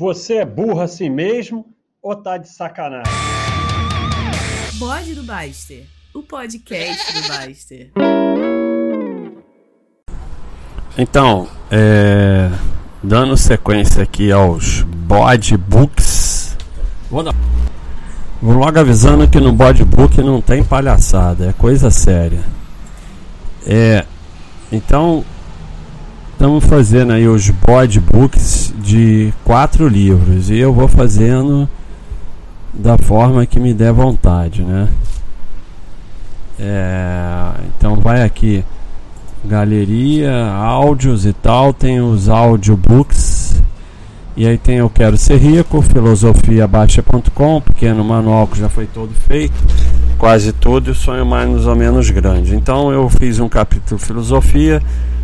Você é burro assim mesmo ou tá de sacanagem? Bode do Baster, o podcast do Baster. Então, é, dando sequência aqui aos Bode Books. Vou, dar, vou logo avisando que no Bode Book não tem palhaçada, é coisa séria. É, então, estamos fazendo aí os Bode Books de quatro livros e eu vou fazendo da forma que me der vontade, né? É, então vai aqui galeria, áudios e tal, tem os audiobooks. E aí tem Eu Quero Ser Rico, filosofiabaixa.com, pequeno manual que já foi todo feito, quase tudo, e sonho mais ou menos grande. Então eu fiz um capítulo filosofia,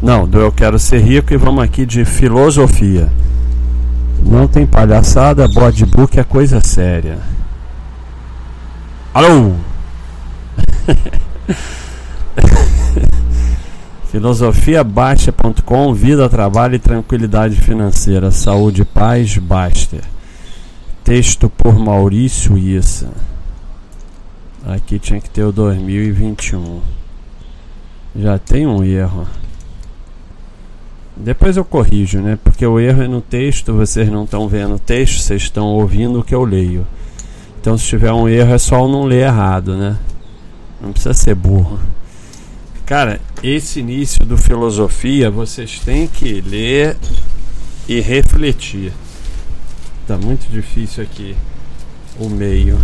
não, do Eu Quero Ser Rico e vamos aqui de filosofia. Não tem palhaçada, bodybook é coisa séria. Alô? Filosofiabaixa.com Vida, trabalho e tranquilidade financeira. Saúde, paz, Baster. Texto por Maurício Issa. Aqui tinha que ter o 2021. Já tem um erro. Depois eu corrijo, né? Porque o erro é no texto, vocês não estão vendo o texto, vocês estão ouvindo o que eu leio. Então se tiver um erro é só eu não ler errado, né? Não precisa ser burro. Cara, esse início do filosofia vocês têm que ler e refletir. Tá muito difícil aqui o meio.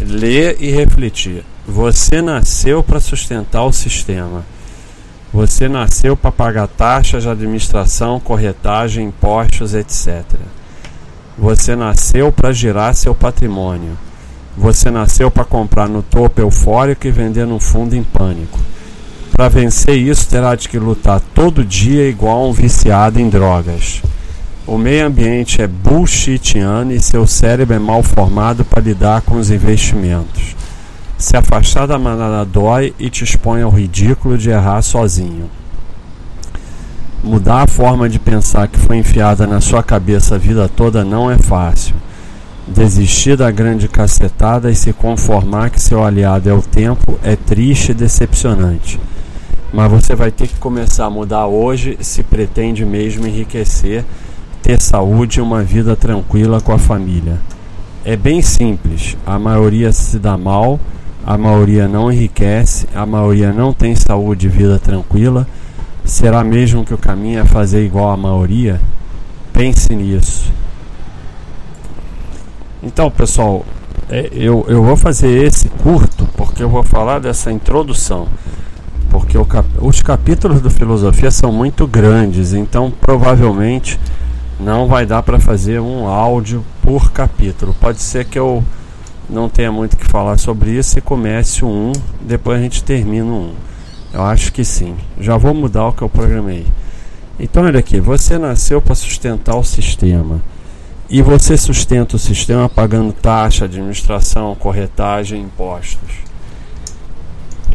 Ler e refletir. Você nasceu para sustentar o sistema. Você nasceu para pagar taxas de administração, corretagem, impostos, etc. Você nasceu para girar seu patrimônio. Você nasceu para comprar no topo eufórico e vender no fundo em pânico. Para vencer isso, terá de que lutar todo dia igual um viciado em drogas. O meio ambiente é bullshitiano e seu cérebro é mal formado para lidar com os investimentos. Se afastar da manada dói e te expõe ao ridículo de errar sozinho. Mudar a forma de pensar que foi enfiada na sua cabeça a vida toda não é fácil. Desistir da grande cacetada e se conformar que seu aliado é o tempo é triste e decepcionante. Mas você vai ter que começar a mudar hoje se pretende mesmo enriquecer, ter saúde e uma vida tranquila com a família. É bem simples, a maioria se dá mal, a maioria não enriquece, a maioria não tem saúde e vida tranquila. Será mesmo que o caminho é fazer igual a maioria? Pense nisso. Então, pessoal, é, eu, eu vou fazer esse curto porque eu vou falar dessa introdução. Porque cap, os capítulos do Filosofia são muito grandes, então provavelmente não vai dar para fazer um áudio por capítulo. Pode ser que eu não tenha muito o que falar sobre isso e comece um, depois a gente termina um. Eu acho que sim. Já vou mudar o que eu programei. Então, olha aqui: você nasceu para sustentar o sistema e você sustenta o sistema pagando taxa, administração, corretagem, impostos.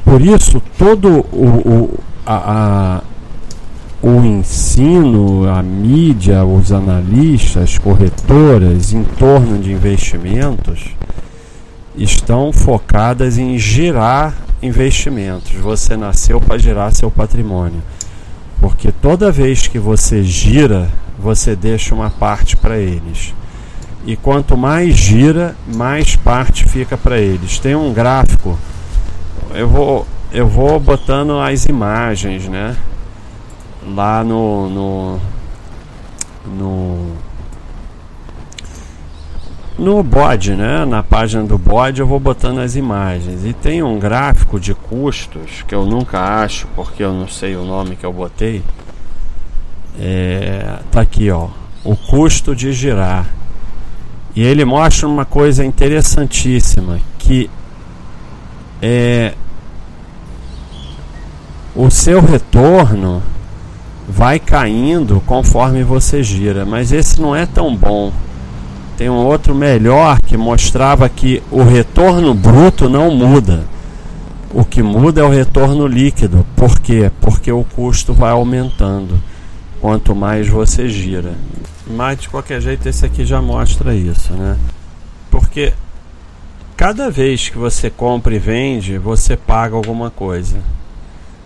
Por isso, todo o, o, a, a, o ensino, a mídia, os analistas, corretoras em torno de investimentos estão focadas em girar investimentos. Você nasceu para girar seu patrimônio. Porque toda vez que você gira você deixa uma parte para eles. E quanto mais gira, mais parte fica para eles. Tem um gráfico, eu vou, eu vou botando as imagens, né? Lá no, no, no no bode, né? Na página do bode eu vou botando as imagens e tem um gráfico de custos que eu nunca acho porque eu não sei o nome que eu botei é, tá aqui, ó, o custo de girar. E ele mostra uma coisa interessantíssima que é o seu retorno vai caindo conforme você gira, mas esse não é tão bom. Tem um outro melhor que mostrava que o retorno bruto não muda. O que muda é o retorno líquido. Por quê? Porque o custo vai aumentando. quanto mais você gira. Mas de qualquer jeito esse aqui já mostra isso, né? Porque cada vez que você compra e vende, você paga alguma coisa.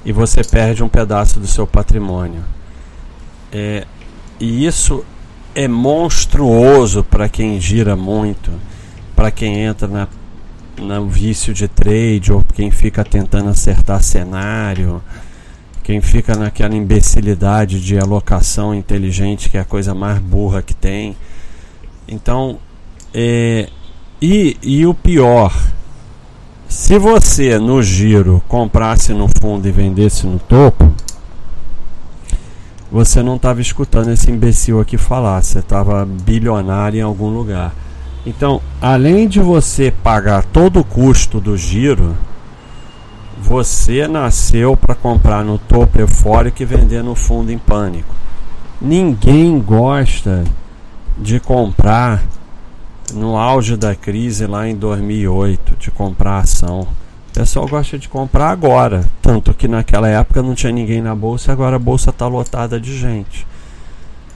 E você perde um pedaço do seu patrimônio. É, e isso é monstruoso para quem gira muito, para quem entra na, no vício de trade ou quem fica tentando acertar cenário, quem fica naquela imbecilidade de alocação inteligente que é a coisa mais burra que tem. Então, é, e, e o pior, se você no giro comprasse no fundo e vendesse no topo, você não estava escutando esse imbecil aqui falar, você estava bilionário em algum lugar. Então, além de você pagar todo o custo do giro, você nasceu para comprar no topo eufórico e vender no fundo em pânico. Ninguém gosta de comprar no auge da crise lá em 2008, de comprar ação. O pessoal gosta de comprar agora. Tanto que naquela época não tinha ninguém na bolsa, agora a bolsa está lotada de gente.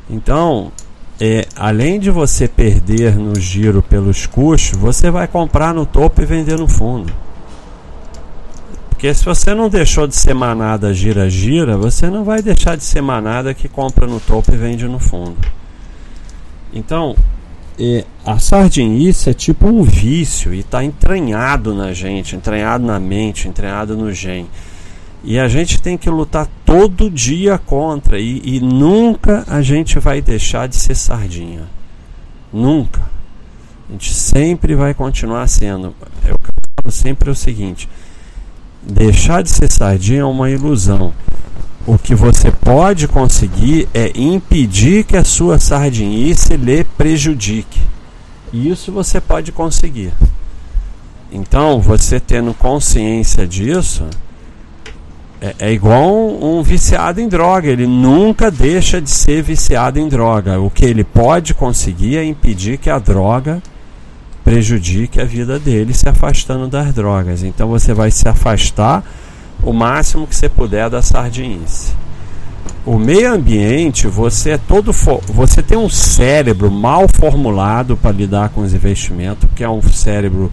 Então, é, além de você perder no giro pelos custos, você vai comprar no topo e vender no fundo. Porque se você não deixou de ser manada gira-gira, você não vai deixar de ser manada que compra no topo e vende no fundo. Então, é, a sardinice é tipo um vício e está entranhado na gente, entranhado na mente, entranhado no gen. E a gente tem que lutar todo dia contra e, e nunca a gente vai deixar de ser sardinha. Nunca. A gente sempre vai continuar sendo. É eu falo sempre é o seguinte: deixar de ser sardinha é uma ilusão. O que você pode conseguir é impedir que a sua sardinice lhe prejudique. Isso você pode conseguir. Então, você tendo consciência disso, é, é igual um, um, viciado em droga. Ele nunca deixa de ser viciado em droga. O que ele pode conseguir é impedir que a droga prejudique a vida dele, se afastando das drogas. Então, você vai se afastar o máximo que você puder da sardinice. O meio ambiente, você é todo você tem um cérebro mal formulado para lidar com os investimentos, que é um cérebro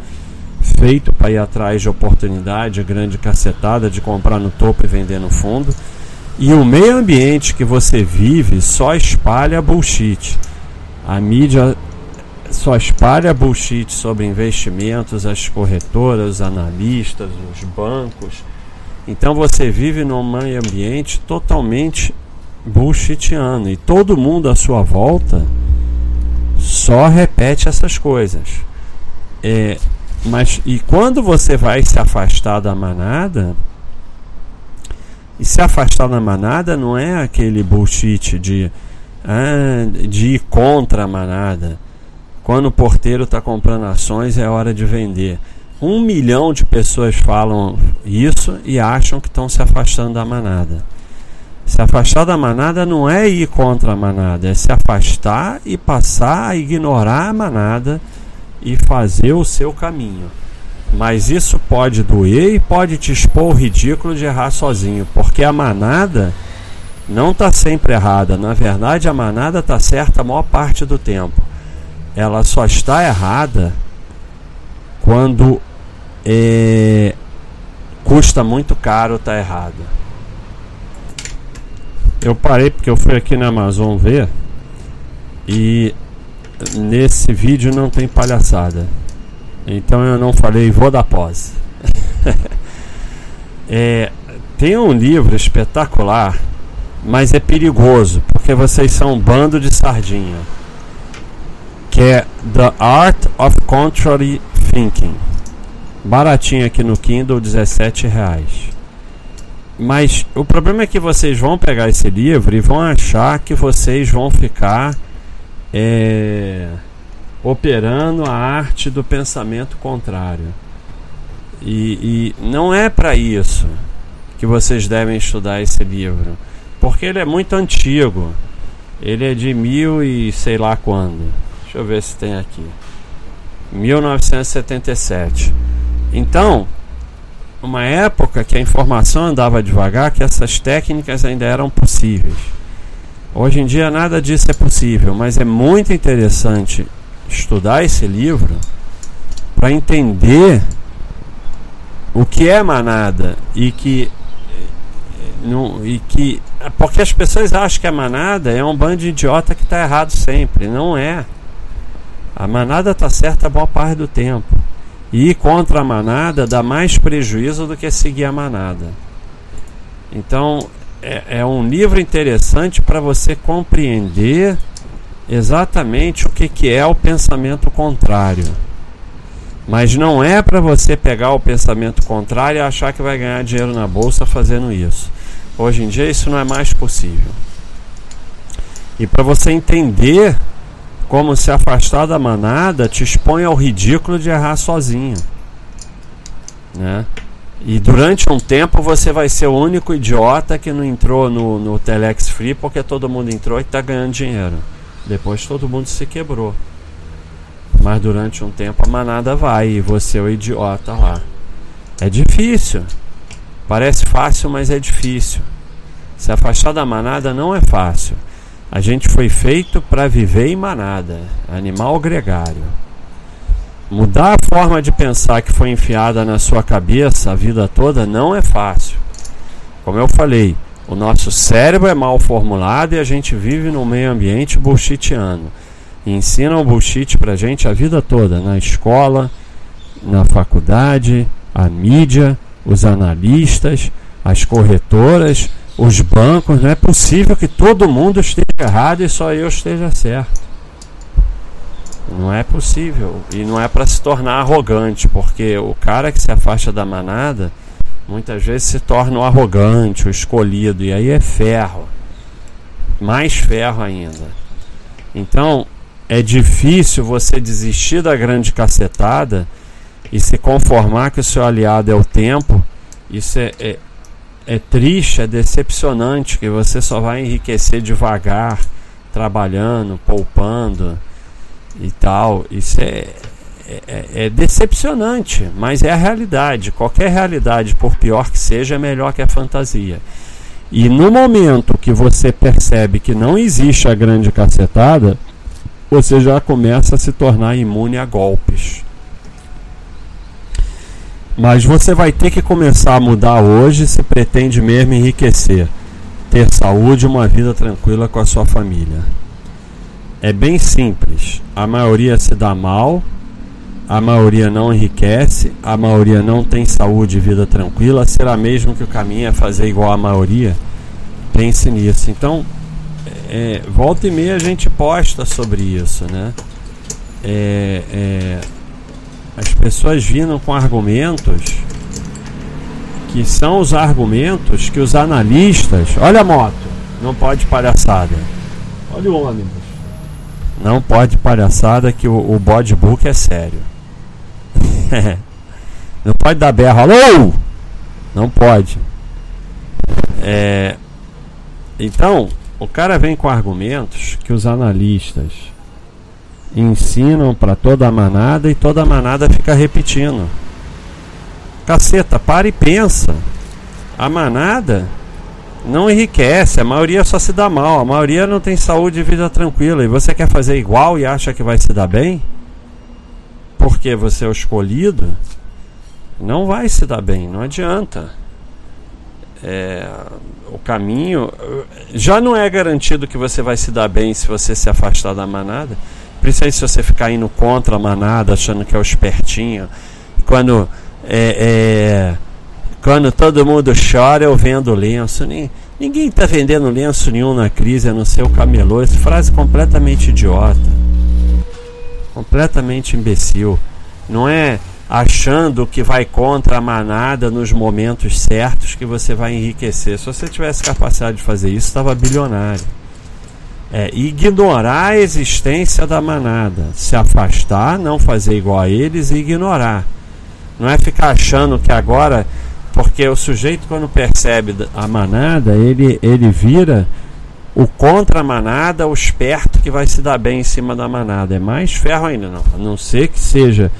feito para ir atrás de oportunidade, grande cacetada de comprar no topo e vender no fundo. E o meio ambiente que você vive só espalha bullshit. A mídia só espalha bullshit sobre investimentos, as corretoras, os analistas, os bancos então você vive num ambiente totalmente bullshitiano e todo mundo à sua volta só repete essas coisas. É, mas e quando você vai se afastar da manada, e se afastar da manada não é aquele bullshit de, ah, de ir contra a manada. Quando o porteiro está comprando ações é hora de vender. Um milhão de pessoas falam isso e acham que estão se afastando da manada. Se afastar da manada não é ir contra a manada, é se afastar e passar a ignorar a manada e fazer o seu caminho. Mas isso pode doer e pode te expor o ridículo de errar sozinho, porque a manada não está sempre errada. Na verdade, a manada está certa a maior parte do tempo. Ela só está errada quando é, custa muito caro, tá errado. Eu parei porque eu fui aqui na Amazon ver e nesse vídeo não tem palhaçada. Então eu não falei, vou dar pause. é, tem um livro espetacular, mas é perigoso, porque vocês são um bando de sardinha. Que é The Art of Contrary Thinking baratinho aqui no Kindle, 17 reais. Mas o problema é que vocês vão pegar esse livro e vão achar que vocês vão ficar é, operando a arte do pensamento contrário. E, e não é para isso que vocês devem estudar esse livro, porque ele é muito antigo. Ele é de mil e sei lá quando. Deixa eu ver se tem aqui. 1977. Então, uma época que a informação andava devagar, que essas técnicas ainda eram possíveis. Hoje em dia nada disso é possível, mas é muito interessante estudar esse livro para entender o que é manada e que não, e que porque as pessoas acham que a manada é um bando de idiota que está errado sempre, não é. A manada está certa a boa parte do tempo. E ir contra a manada dá mais prejuízo do que seguir a manada. Então é, é um livro interessante para você compreender exatamente o que, que é o pensamento contrário. Mas não é para você pegar o pensamento contrário e achar que vai ganhar dinheiro na bolsa fazendo isso. Hoje em dia isso não é mais possível. E para você entender como se afastar da manada, te expõe ao ridículo de errar sozinho. Né? E durante um tempo você vai ser o único idiota que não entrou no, no Telex Free porque todo mundo entrou e está ganhando dinheiro. Depois todo mundo se quebrou. Mas durante um tempo a manada vai e você é o idiota lá. É difícil. Parece fácil, mas é difícil. Se afastar da manada não é fácil. A gente foi feito para viver em manada, animal gregário. Mudar a forma de pensar que foi enfiada na sua cabeça a vida toda não é fácil. Como eu falei, o nosso cérebro é mal formulado e a gente vive num meio ambiente bullshitiano e ensinam bullshit pra gente a vida toda, na escola, na faculdade, a mídia, os analistas, as corretoras, os bancos. Não é possível que todo mundo esteja errado e só eu esteja certo. Não é possível. E não é para se tornar arrogante, porque o cara que se afasta da manada muitas vezes se torna o arrogante, o escolhido, e aí é ferro. Mais ferro ainda. Então, é difícil você desistir da grande cacetada e se conformar que o seu aliado é o tempo. Isso é, é, é triste, é decepcionante, que você só vai enriquecer devagar, trabalhando, poupando e tal. Isso é, é, é, decepcionante, mas é a realidade. Qualquer realidade, por pior que seja, é melhor que a fantasia. E no momento que você percebe que não existe a grande cacetada, você já começa a se tornar imune a golpes. Mas você vai ter que começar a mudar hoje se pretende mesmo enriquecer, ter saúde e uma vida tranquila com a sua família. É bem simples. A maioria se dá mal, a maioria não enriquece, a maioria não tem saúde e vida tranquila. Será mesmo que o caminho é fazer igual a maioria? Pense nisso. Então, é, volta e meia a gente posta sobre isso, né? É, é, as pessoas vindo com argumentos que são os argumentos que os analistas. Olha a moto, não pode palhaçada. Olha o ônibus. Não pode palhaçada que o, o book é sério. não pode dar berro. Alô! Não pode. É, então, o cara vem com argumentos que os analistas ensinam para toda a manada e toda a manada fica repetindo. Caceta, para e pensa. A manada não enriquece, a maioria só se dá mal, a maioria não tem saúde e vida tranquila. E você quer fazer igual e acha que vai se dar bem? Porque você é o escolhido? Não vai se dar bem, não adianta. É, o caminho já não é garantido que você vai se dar bem se você se afastar da manada. Principalmente se você ficar indo contra a manada, achando que é o espertinho. Quando é, é, quando todo mundo chora, eu vendo lenço. ninguém está vendendo lenço nenhum na crise, a não ser o camelô. Essa frase é completamente idiota. Completamente imbecil. Não é achando que vai contra a manada nos momentos certos que você vai enriquecer. Se você tivesse capacidade de fazer isso, estava bilionário. É, ignorar a existência da manada, se afastar, não fazer igual a eles e ignorar. Não é ficar achando que agora, porque o sujeito quando percebe a manada, ele, ele vira o contra a manada, o esperto que vai se dar bem em cima da manada. É mais ferro ainda, não. A não ser que seja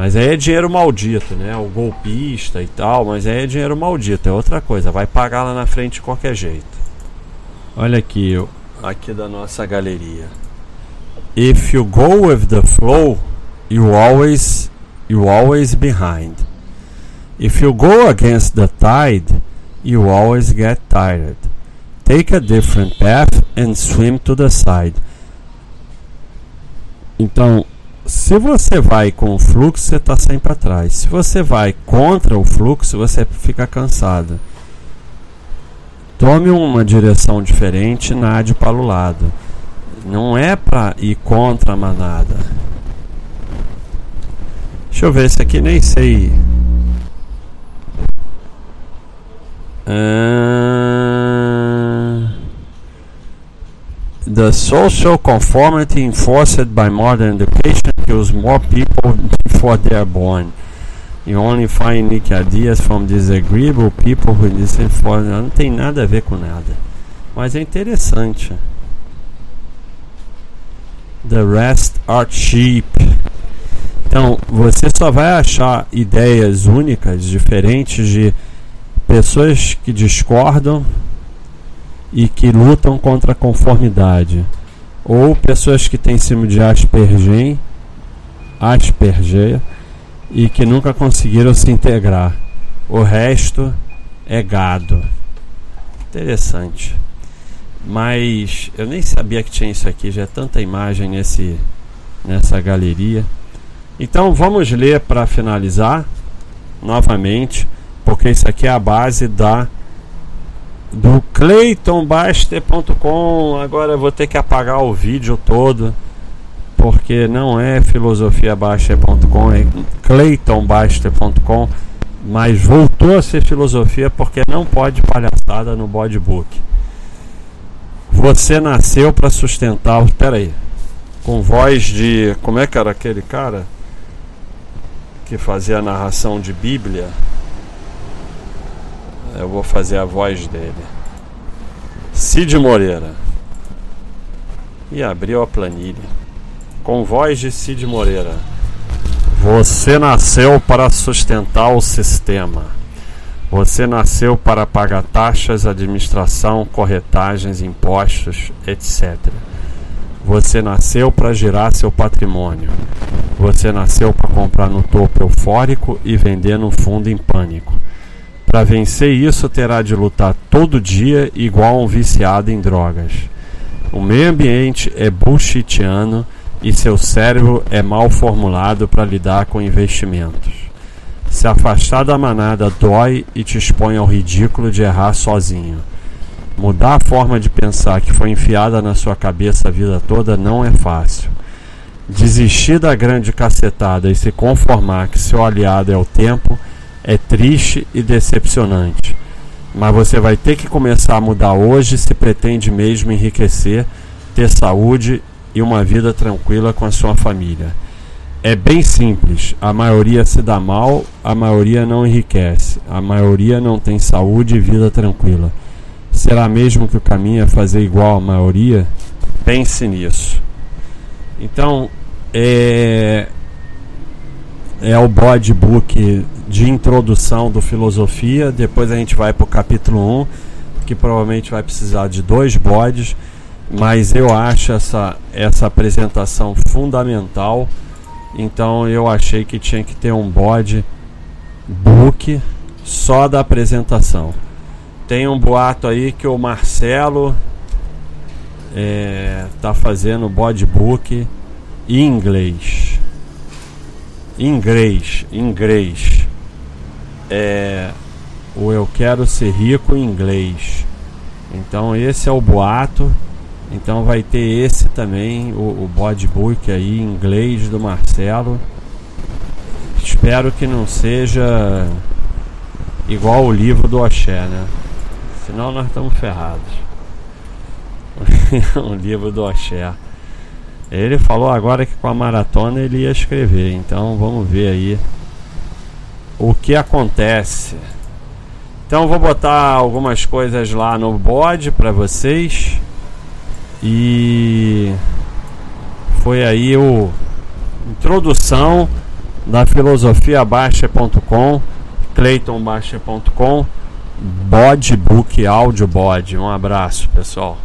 mas aí é dinheiro maldito, né? O golpista e tal, mas aí é dinheiro maldito, é outra coisa, vai pagar lá na frente de qualquer jeito. Olha aqui, aqui da nossa galeria. If you go with the flow, you always you always behind. If you go against the tide, you always get tired. Take a different path and swim to the side. Então, se você vai com o fluxo, você está sempre atrás. Se você vai contra o fluxo, você fica cansado. Tome uma direção diferente, nade para o lado. Não é para ir contra a manada. Deixa eu ver, esse aqui nem sei. Uh, the social conformity enforced by modern education kills more people before they are born. You only find unique ideas from disagreeable people who listen for. Não tem nada a ver com nada. Mas é interessante. The rest are cheap. Então, você só vai achar ideias únicas, diferentes de pessoas que discordam e que lutam contra a conformidade, ou pessoas que têm síndrome de Asperger, Asperger e que nunca conseguiram se integrar. O resto é gado. Interessante. Mas eu nem sabia que tinha isso aqui, já é tanta imagem nesse nessa galeria. Então vamos ler para finalizar novamente, porque isso aqui é a base da do claytonbaster.com. Agora eu vou ter que apagar o vídeo todo porque não é filosofiabaster.com, é claytonbaster.com, mas voltou a ser filosofia porque não pode palhaçada no bodybook. Você nasceu para sustentar. Espera aí. Com voz de. Como é que era aquele cara? Que fazia a narração de Bíblia. Eu vou fazer a voz dele. Cid Moreira. E abriu a planilha com voz de Cid Moreira. Você nasceu para sustentar o sistema. Você nasceu para pagar taxas, administração, corretagens, impostos, etc. Você nasceu para girar seu patrimônio. Você nasceu para comprar no topo eufórico e vender no fundo em pânico. Para vencer isso, terá de lutar todo dia igual um viciado em drogas. O meio ambiente é bullshitiano e seu cérebro é mal formulado para lidar com investimentos. Se afastar da manada dói e te expõe ao ridículo de errar sozinho. Mudar a forma de pensar que foi enfiada na sua cabeça a vida toda não é fácil. Desistir da grande cacetada e se conformar que seu aliado é o tempo é triste e decepcionante. Mas você vai ter que começar a mudar hoje se pretende mesmo enriquecer, ter saúde e uma vida tranquila com a sua família. É bem simples. A maioria se dá mal, a maioria não enriquece, a maioria não tem saúde e vida tranquila. Será mesmo que o caminho é fazer igual a maioria? Pense nisso. Então, é, é o body book de introdução do filosofia. Depois a gente vai para o capítulo 1, que provavelmente vai precisar de dois bodes mas eu acho essa, essa apresentação fundamental. Então eu achei que tinha que ter um bode book só da apresentação. Tem um boato aí que o Marcelo é, tá fazendo bode book em inglês. Inglês, inglês. É, o eu quero ser rico em inglês. Então esse é o boato. Então vai ter esse também, o, o bodybook aí em inglês do Marcelo. Espero que não seja igual o livro do Oxé, né? Senão nós estamos ferrados. o livro do Oxé. Ele falou agora que com a maratona ele ia escrever, então vamos ver aí o que acontece. Então vou botar algumas coisas lá no bode para vocês. E foi aí o introdução da filosofia baixa.com, claytonbaixa.com, Bodbook Audio Bod. Um abraço, pessoal.